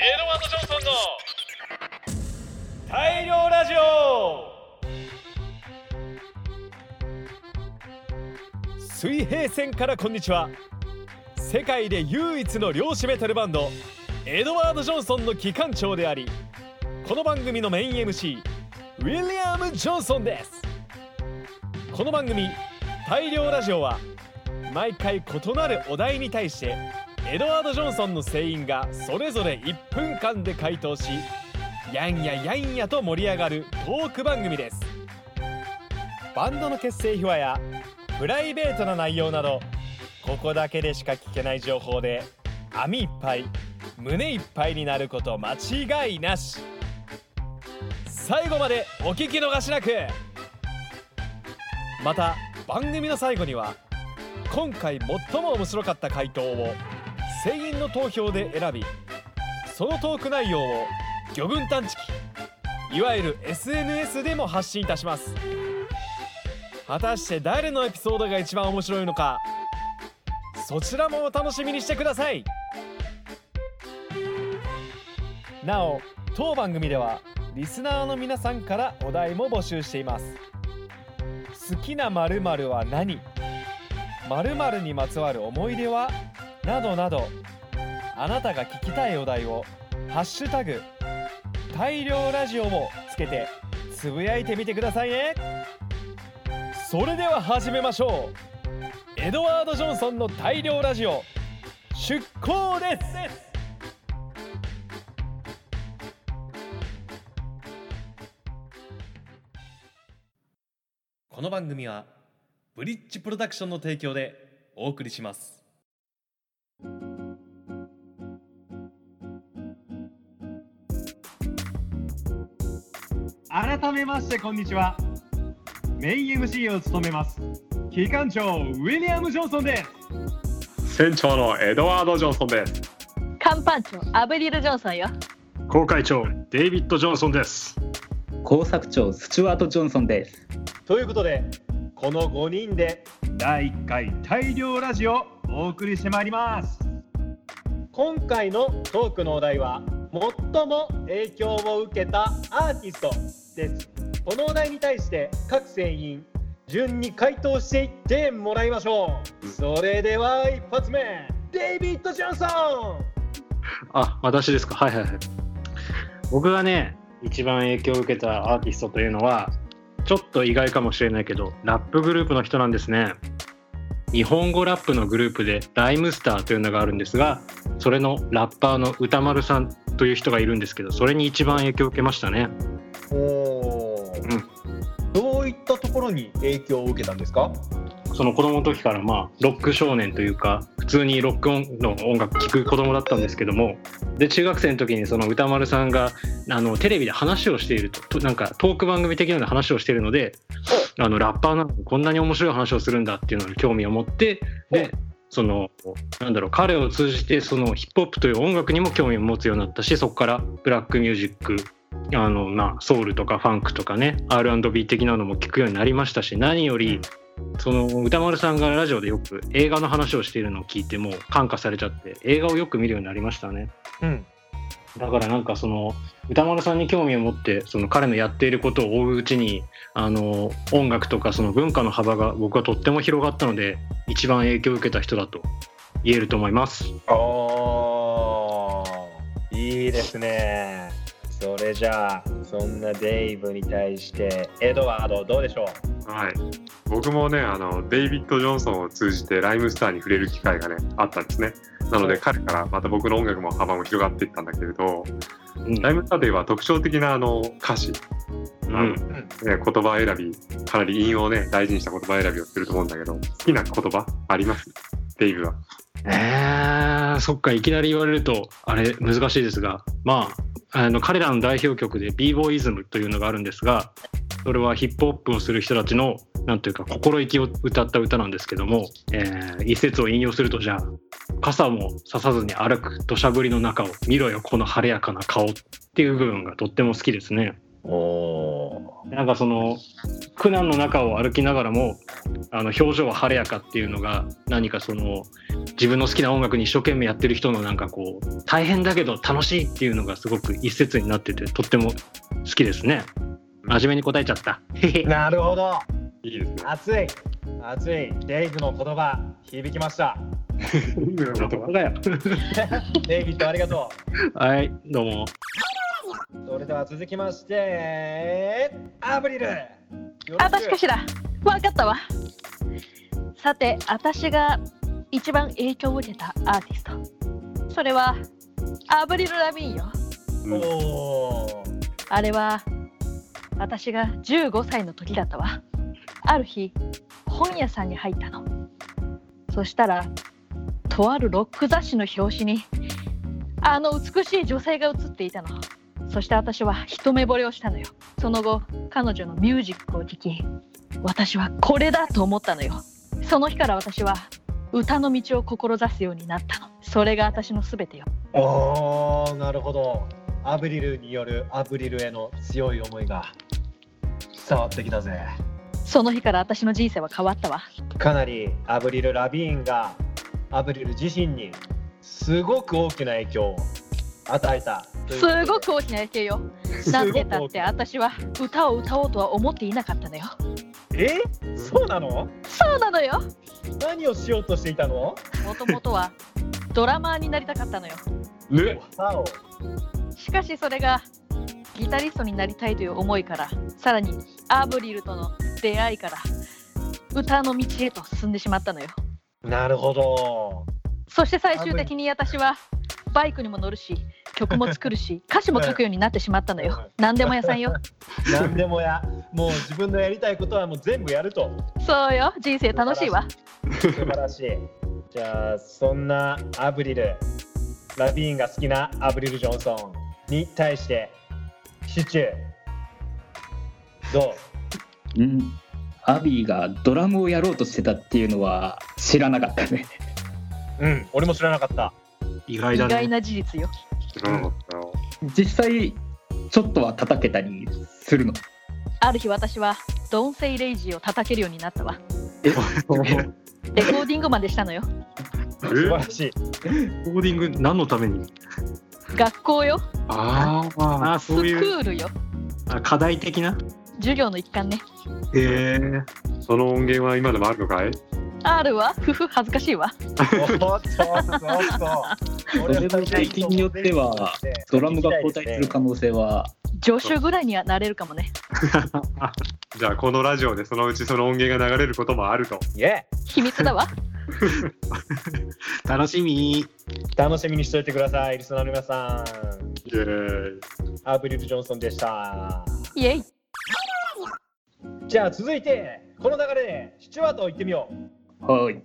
エドワード・ジョンソンの大量ラジオ水平線からこんにちは世界で唯一の漁師メタルバンドエドワード・ジョンソンの機関長でありこの番組のメイン MC ウィリアム・ジョンソンですこの番組「大量ラジオは」毎回異なるお題に対してエドワード・ジョンソンの声員がそれぞれ1分間で回答しやんややんやと盛り上がるトーク番組です。バンドの結成秘話やプライベートな内容などここだけでしか聞けない情報で網いっぱい胸いっぱいになること間違いなし。最後までお聞き逃しなく。また番組の最後には今回最も面白かった回答を全員の投票で選びそのトーク内容を魚群探知機いわゆる SNS でも発信いたします。果たして誰のエピソードが一番面白いのかそちらもお楽しみにしてください。なお当番組ではリスナーの皆さんからお題も募集しています。好きな〇〇は何？〇〇にまつわる思い出は？などなどあなたが聞きたいお題を「ハッシュタグ大量ラジオ」をつけてつぶやいてみてくださいね。それでは始めましょう。エドワード・ジョンソンの大量ラジオ出航です。この番組はブリッジプロダクションの提供でお送りします。改めましてこんにちは。メイン MC を務めます。機関長ウィリアム・ジョンソンです。船長のエドワード・ジョンソンです。看板長アブリル・ジョンソンよ。航海長デイビッド・ジョンソンです。工作長スチュワート・ジョンソンです。ということでこの5人で第1回大量ラジオをお送りしてまいります。今回のトークのお題は最も影響を受けたアーティストですこのお題に対して各船員順に回答していってもらいましょう。それでは一発目。デイビッド・ジョンソン。あ私ですか。はいはいはい。僕がね一番影響を受けたアーティストというのはちょっと意外かもしれないけどラップグループの人なんですね。日本語ラップのグループでライムスターというのがあるんですがそれのラッパーの歌丸さんという人がいるんですけどそれに一番影響を受けましたね。おどういったところに影響を受けたんですか？その子供の時からまあロック少年というか普通にロックオンの音楽聴く子供だったんですけどもで中学生の時にその歌丸さんがあのテレビで話をしているとなんかトーク番組的なので話をしているのであのラッパーなのにこんなに面白い話をするんだっていうのに興味を持ってでそのなんだろう彼を通じてそのヒップホップという音楽にも興味を持つようになったしそこからブラックミュージックあのまあソウルとかファンクとかね R&B 的なのも聞くようになりましたし何よりその歌丸さんがラジオでよく映画の話をしているのを聞いても感化されちゃって映画をよく見るようになりましたね。うんだからなんかその歌丸さんに興味を持ってその彼のやっていることを追ううちにあの音楽とかその文化の幅が僕はとっても広がったので一番影響を受けた人だと言えると思います。おーいいですねそれじゃあそんなデイブに対してエドワードどうでしょう？はい、僕もねあのデイビッド・ジョンソンを通じてライムスターに触れる機会がねあったんですね。なので彼からまた僕の音楽も幅も広がっていったんだけれど、うん。ライムスターといえば特徴的なあの歌詞、うん。ね、言葉選びかなり韻をね大事にした言葉選びをすると思うんだけど好きな言葉あります？デイブは。えー、そっかいきなり言われるとあれ難しいですがまああの彼らの代表曲で b ボーイズムというのがあるんですがそれはヒップホップをする人たちのなんというか心意気を歌った歌なんですけども、えー一節を引用するとじゃあ傘もささずに歩く土砂降りの中を見ろよこの晴れやかな顔っていう部分がとっても好きですね。おなんかその苦難の中を歩きながらもあの表情は晴れやかっていうのが何かその自分の好きな音楽に一生懸命やってる人のなんかこう大変だけど楽しいっていうのがすごく一節になっててとっても好きですね。真面目に答えちゃった。なるほど。いいですね。熱い。熱い。デイブの言葉響きました。デイビッドありがとはいどうも。うそれでは続きましてアブリル。よろしかしら。わかったわ。さて私が一番影響を受けたアーティスト。それはアブリル・ラビーンよ。おー。あれは私が15歳の時だったわ。ある日本屋さんに入ったの。そしたらとあるロック雑誌の表紙にあの美しい女性が写っていたのそして私は一目惚れをしたのよ。その後彼女のミュージックを聴き私はこれだと思ったのよ。その日から私は歌の道を志すようになったの。それが私の全てよ。おーなるほど。アブリルによるアブリルへの強い思いが伝わってきたぜ。その日から私の人生は変わったわ。かなりアブリル・ラビーンがアブリル自身にすごく大きな影響を与えた。すごく大きな影響よ。なんて言ったって私は歌を歌おうとは思っていなかったのよ。え？そうなの？そうなのよ。何をしようとしていたの？もともとはドラマーになりたかったのよ。ねしかしそれがギタリストになりたいという思いからさらにアブリルとの出会いから歌の道へと進んでしまったのよ。なるほど。そして最終的に私はバイクにも乗るし曲も作るし 歌詞も書くようになってしまったのよ。何でも屋さんよ。何でもや。もう自分のやりたいことはもう全部やると。そうよ。人生楽しいわ。素晴らしい。じゃあそんなアブリルラビーンが好きなアブリル・ジョンソンに対してシチューどう？うん。アビーがドラムをやろうとしてたっていうのは知らなかったね。うん俺も知らなかった意外だね。意外な事実よ。知らなかったよ。実際ちょっとは叩けたりするの？ある日私はドンセイレイジーを叩けるようになったわ。え？レコーディングまでしたのよ。素晴らしい。コーディング何のために？学校よ。あーああスクそういうールよ。あ課題的な？授業の一環ね。へえー、その音源は今でもあるのかい？あるわふふ恥ずかしいわ。おっとおっと。おっと最近によってはドラムが交代する可能性は。助手ぐらいにはなれるかもね。じゃあこのラジオでそのうちその音源が流れることもあると。秘密だわ。楽しみ。ー楽しみにしておいてくださいリスナーの皆さん。イエーイ。アブリル・ジョンソンでした。イエイ。じゃあ続いてこの流れでスチュワート行ってみようはい。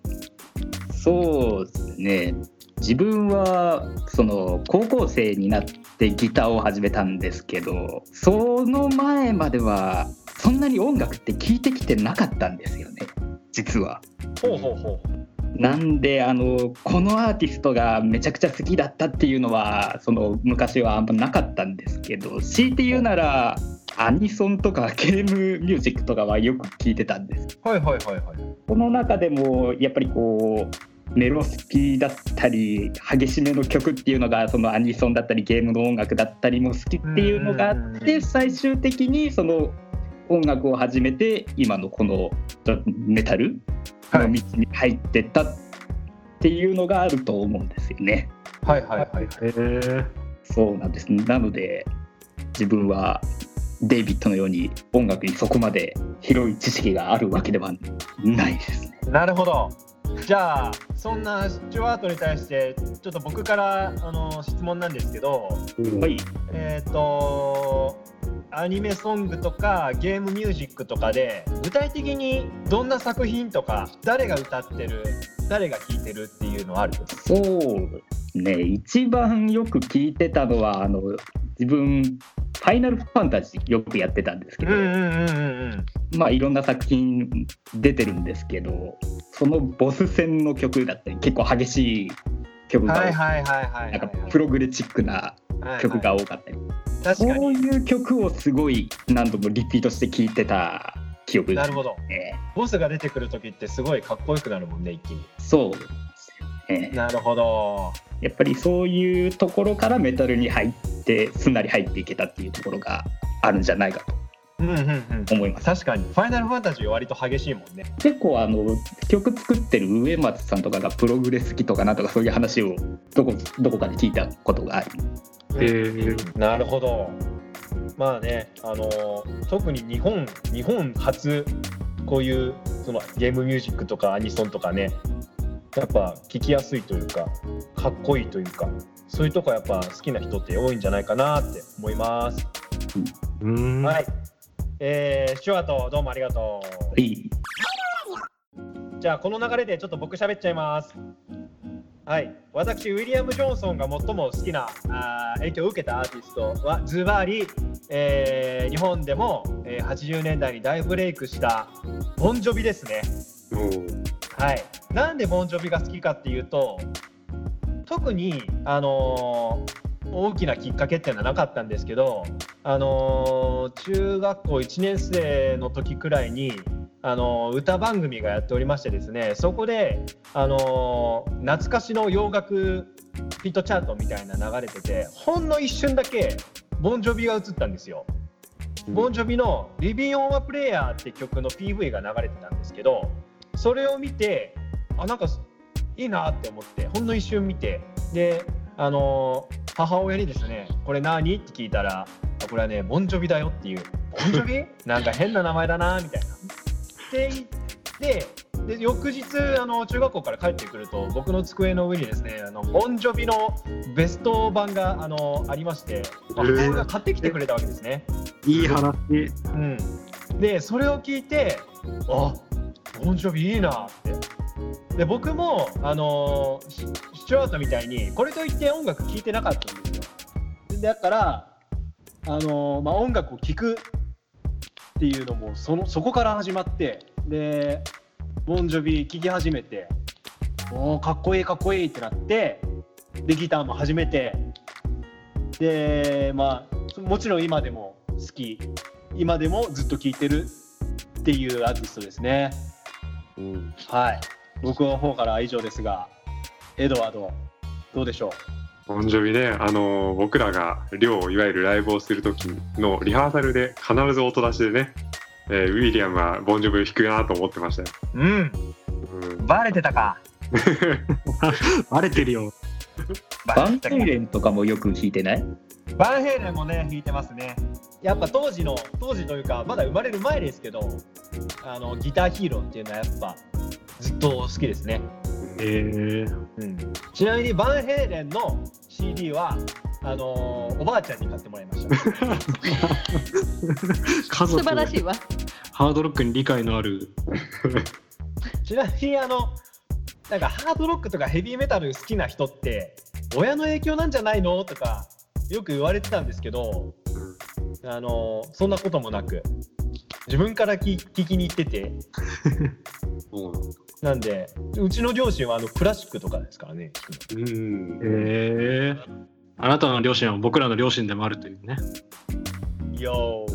そうですね。自分はその高校生になってギターを始めたんですけどその前まではそんなに音楽って聞いてきてなかったんですよね。実は。ほうほうほう。なんであのこのアーティストがめちゃくちゃ好きだったっていうのはその昔はあんまなかったんですけど強いて言うならアニソンとかゲームミュージックとかはよく聞いてたんです。はいはいはいはいこの中でもやっぱりこうメロスピだったり激しめの曲っていうのがそのアニソンだったりゲームの音楽だったりも好きっていうのがあっうんて最終的にその音楽を始めて今のこのメタルの道に入ってったっていうのがあると思うんですよね。はいはいはいそうなんです。なので自分はデイビッドのように音楽にそこまで広い知識があるわけではないですね。なるほどじゃあそんなスチュワートに対してちょっと僕からあの質問なんですけどはい。えっ、とアニメソングとかゲームミュージックとかで具体的にどんな作品とか誰が歌ってる誰が聴いてるっていうのある？そうね、一番よく聞いてたのはあの自分ファイナルファンタジーよくやってたんですけど、まあいろんな作品出てるんですけど、そのボス戦の曲だったり結構激しい曲が多い、はいはいはいはいなんかプログレチックな曲が多かったり、確かにそういう曲をすごい何度もリピートして聴いてた記憶なるほど。えボスが出てくる時ってすごいかっこよくなるもんね、一気に。ーそうですよね。なるほど。やっぱりそういうところからメタルに入ってすんなり入っていけたっていうところがあるんじゃないかとうんうんうん。思います。確かに、ファイナルファンタジー割と激しいもんね。結構あの曲作ってる上松さんとかがプログレ好きとかなんとかそういう話をどこどこかで聞いたことがありえーなるほど。まあね、あのー特に日本、日本初、こういうそのゲームミュージックとかアニソンとかね、やっぱ聴きやすいというか、かっこいいというか、そういうとこやっぱ好きな人って多いんじゃないかなって思います。うーんはい。えー、スチュワート、どうもありがとう。いいじゃあこの流れでちょっと僕喋っちゃいます。はい、私ウィリアム・ジョンソンが最も好きなあー影響を受けたアーティストはズバリ、えー日本でも、えー80年代に大ブレイクしたボンジョビですね。はい、なんでボンジョビが好きかっていうと特に、あのー大きなきっかけっていうのはなかったんですけど、あのー中学校1年生の時くらいに、あのー歌番組がやっておりましてですねそこで、あのー懐かしの洋楽ヒットチャートみたいな流れててほんの一瞬だけボンジョビが映ったんですよ。ボンジョビの「リビン・オン・ア・プレイヤー」って曲の PV が流れてたんですけどそれを見てあなんかいいなって思ってほんの一瞬見てであのー母親にですね「これ何?」って聞いたらあ「これはねボンジョビだよ」っていう「ボンジョビなんか変な名前だな」みたいな。って言ってで翌日あの中学校から帰ってくると僕の机の上にですねあのボンジョビのベスト版があのありまして母親が買ってきてくれたわけですね。いい話うん、でそれを聞いてあボンジョビいいなって。で僕もあのーシチュワートみたいにこれといって音楽聴いてなかったんですよ。だからあのまあ、音楽を聴くっていうのもそのそこから始まってでボンジョビ聴き始めておーかっこいいかっこいいってなってでギターも始めてでまあもちろん今でも好き。今でもずっと聴いてるっていうアーティストですね。うん。はい。僕の方からは以上ですがエドワードどうでしょボンジョビね、あの僕らが寮いわゆるライブをする時のリハーサルで必ず音出しでね、えーウィリアムはボンジョビを弾くなと思ってましたよ。ううん。うん、バレてたか。バレてるよ。バンヘイレンとかもよく弾いてない？バンヘイレンもね弾いてますね。やっぱ当時の当時というかまだ生まれる前ですけどあのギターヒーローっていうのはやっぱずっと好きですね、え。ー、うん、ちなみにバンヘイレンの CD はあのーおばあちゃんに買ってもらいました。素晴らしいわ。ハードロックに理解のある。ちなみにあのなんかハードロックとかヘビーメタル好きな人って親の影響なんじゃないの？とかよく言われてたんですけど、あのそんなこともなく自分から聞聞きに行ってて。そうなんでうちの両親はあのクラシックとかですからね。聞くのうん。えー、あなたの両親は僕らの両親でもあるというね。よ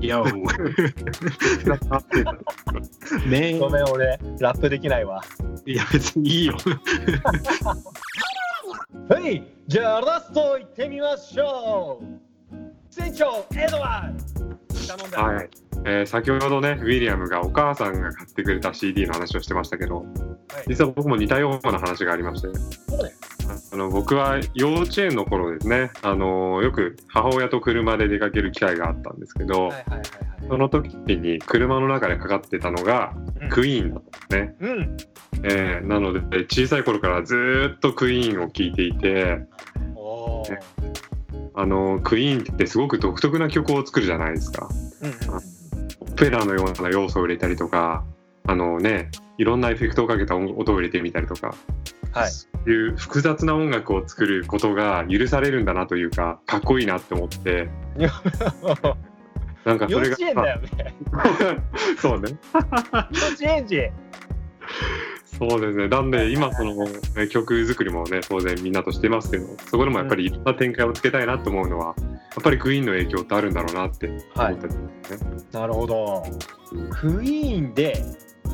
いやー。ねごめん俺ラップできないわ。いや別にいいよ。はいじゃあラスト行ってみましょう。船長エドワード頼んだ、はいえー先ほどねウィリアムがお母さんが買ってくれた CD の話をしてましたけどはい。実は僕も似たような話がありまして。そうね。あの僕は幼稚園の頃ですねあのよく母親と車で出かける機会があったんですけど、はいはいはいはい。その時に車の中でかかってたのがうん。クイーンだったんですね、うん。えーなので小さい頃からずーっとクイーンを聴いていてあのクイーンってすごく独特な曲を作るじゃないですか。うんペラのような要素を入れたりとかあのねいろんなエフェクトをかけた音音を入れてみたりとかはい。そういう複雑な音楽を作ることが許されるんだなというかかっこいいなって思って。なんかそれが幼稚園だよね。そうね。幼稚園児。そうですね。なんで今そのえ曲作りもね当然みんなとしてますけどそこでもやっぱりいろんな展開をつけたいなと思うのは、まぱりクイーンの影響ってあるんだろうなって思ったんですね。なるほど。クイーンで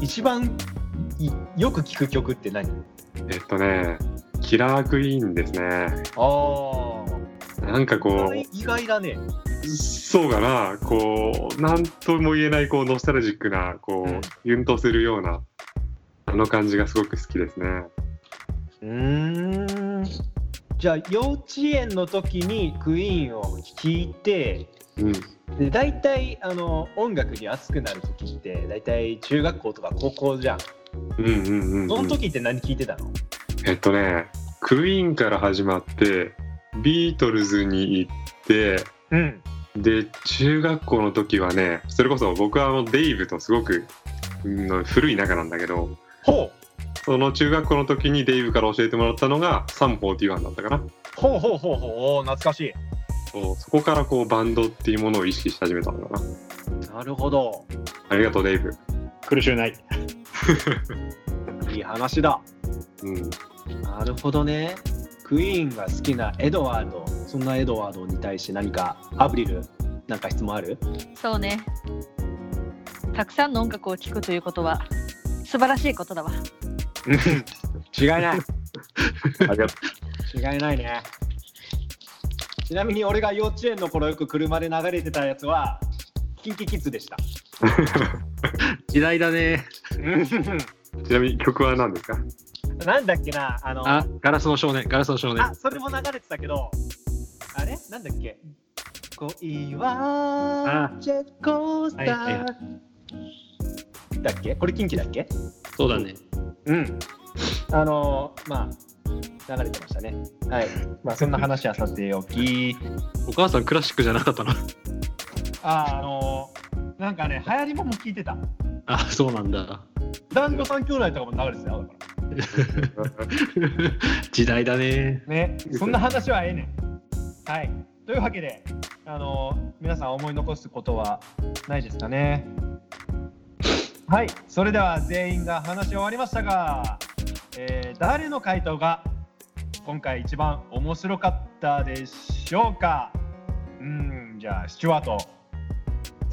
一番いよく聞く曲って何？えっとね、キラークイーンですね。あなんかこあ。意外だね。う、そうかな、こう、なんとも言えないこうノスタルジックな、こうユンとするような、あの感じがすごく好きですね。うーん。じゃあ幼稚園の時にクイーンを聴いて、うん。で大体あの音楽に熱くなる時って大体中学校とか高校じゃん。うんうんうん、うん。その時って何聴いてたの？えっとね、クイーンから始まって、ビートルズに行って、うん。で、中学校の時はね、それこそ僕はあのデイブとすごく、うん古い仲なんだけど、ほうその中学校の時にデイブから教えてもらったのがサム41だったかな。ほうほうほうほう懐かしい。そうそこからこうバンドっていうものを意識し始めたのかな。なるほど。ありがとう、デイブ。苦しゅうない。いい話だ。うん。なるほどね。クイーンが好きなエドワード、そんなエドワードに対して何かアブリルなんか質問ある？そうねたくさんの音楽を聴くということは素晴らしいことだわ違いない。ありがと違いないね。ちなみに俺が幼稚園の頃よく車で流れてたやつはキンキキッズでした。時代だね。う。ちなみに曲は何ですか？なんだっけなあのあ、ガラスの少年、ガラスの少年。あそれも流れてたけどあれ？なんだっけ？恋はジェットコースター、はいはいだっけ？これキンキだっけ？そうだね。うんあのまあ流れてましたねはいまあそんな話はさておきお母さんクラシックじゃなかったの？ああのなんかね流行りもも聞いてたあ、そうなんだ。男女三兄弟とかも流れてたよだから 時代だね。ね、そんな話はええねん。はい。というわけで、あの皆さん思い残すことはないですかね。はい。それでは全員が話し終わりましたが、えー誰の回答が今回一番面白かったでしょうか？うん、じゃあ、スチュワート。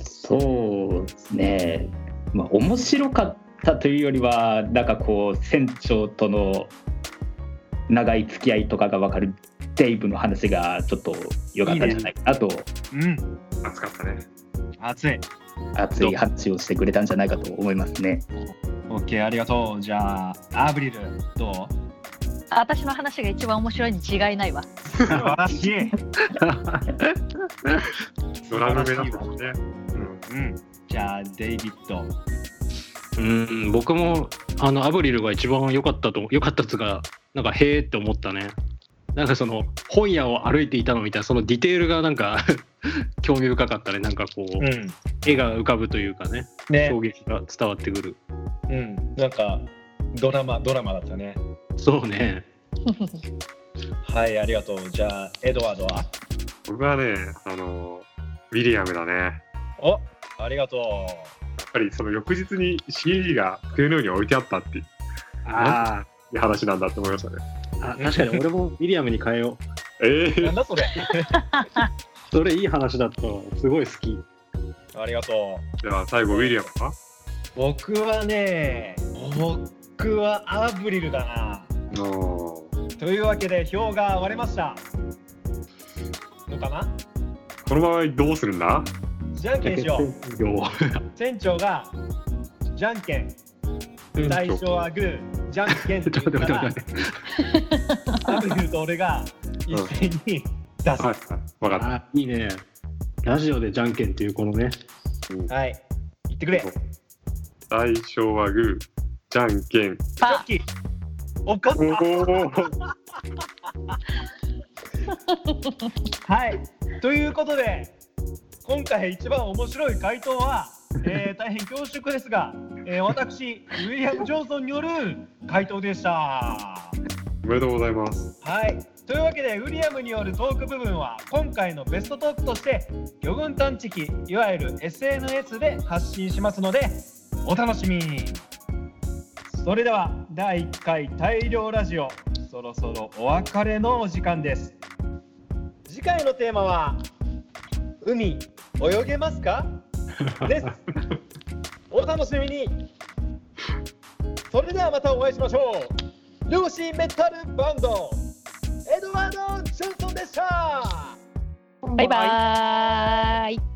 そうですね。まあ面白かったというよりはなんかこう船長との長い付き合いとかが分かるデイブの話がちょっと良かったんじゃないかなとうん、熱かったね。熱い。熱い話をしてくれたんじゃないかと思いますね。OK、ありがとう。じゃあ、アブリル、どう？私の話が一番面白いに違いないわ素晴らしい。ドラム目だもんね。うん。うん。じゃあ、デイビッド。うん、僕もあのアブリルが一番良かったと良かったっつうかなんかへーって思ったね。なんかその本屋を歩いていたのみたいなそのディテールがなんか 興味深かったね。なんかこう、ん。絵が浮かぶというかねね。衝撃が伝わってくる。うん。なんか、ドラマ、ドラマだったね。そうね。はい、ありがとう。じゃあ、エドワードは？僕はね、あの、ウィリアムだね。やっおありがとぱりその翌日に CD が机の上に置いてあったっていうあいう話なんだって思いましたね。あ確かに俺もウィリアムに変えよう。えう。なんー、だそれ それいい話だったわ。すごい好き。ありがとう。では最後、ウィリアムは？僕はね、僕はアブリルだな。のというわけで、票が割れました。のかな？この場合どうするんだ？じゃんけんしよう。よ船長が、じゃんけん。最初はグー、じゃんけんって ちょっと言った待って待ってら待って。アブリルと俺が一斉に出す。はい、わかっあいいね。ラジオでじゃんけんっていうこのね。た。はい。言ってくれ。最初はグー、じゃんけん。チョッキー。怒った。おー はい。ということで、今回一番面白い回答は、えー大変恐縮ですが、えー私、ウィリアム・ジョンソンによる回答でした。おめでとうございます。はい。というわけで、ウィリアムによるトーク部分は、今回のベストトークとして、魚群探知機、いわゆる SNS で発信しますので、お楽しみに。それでは、第1回大量ラジオ、そろそろお別れのお時間です。次回のテーマは、海泳げますか？です お楽しみにそれではまたお会いしましょう漁師メタルバンド。エドワード・ジョンソンでした。バイバーイ。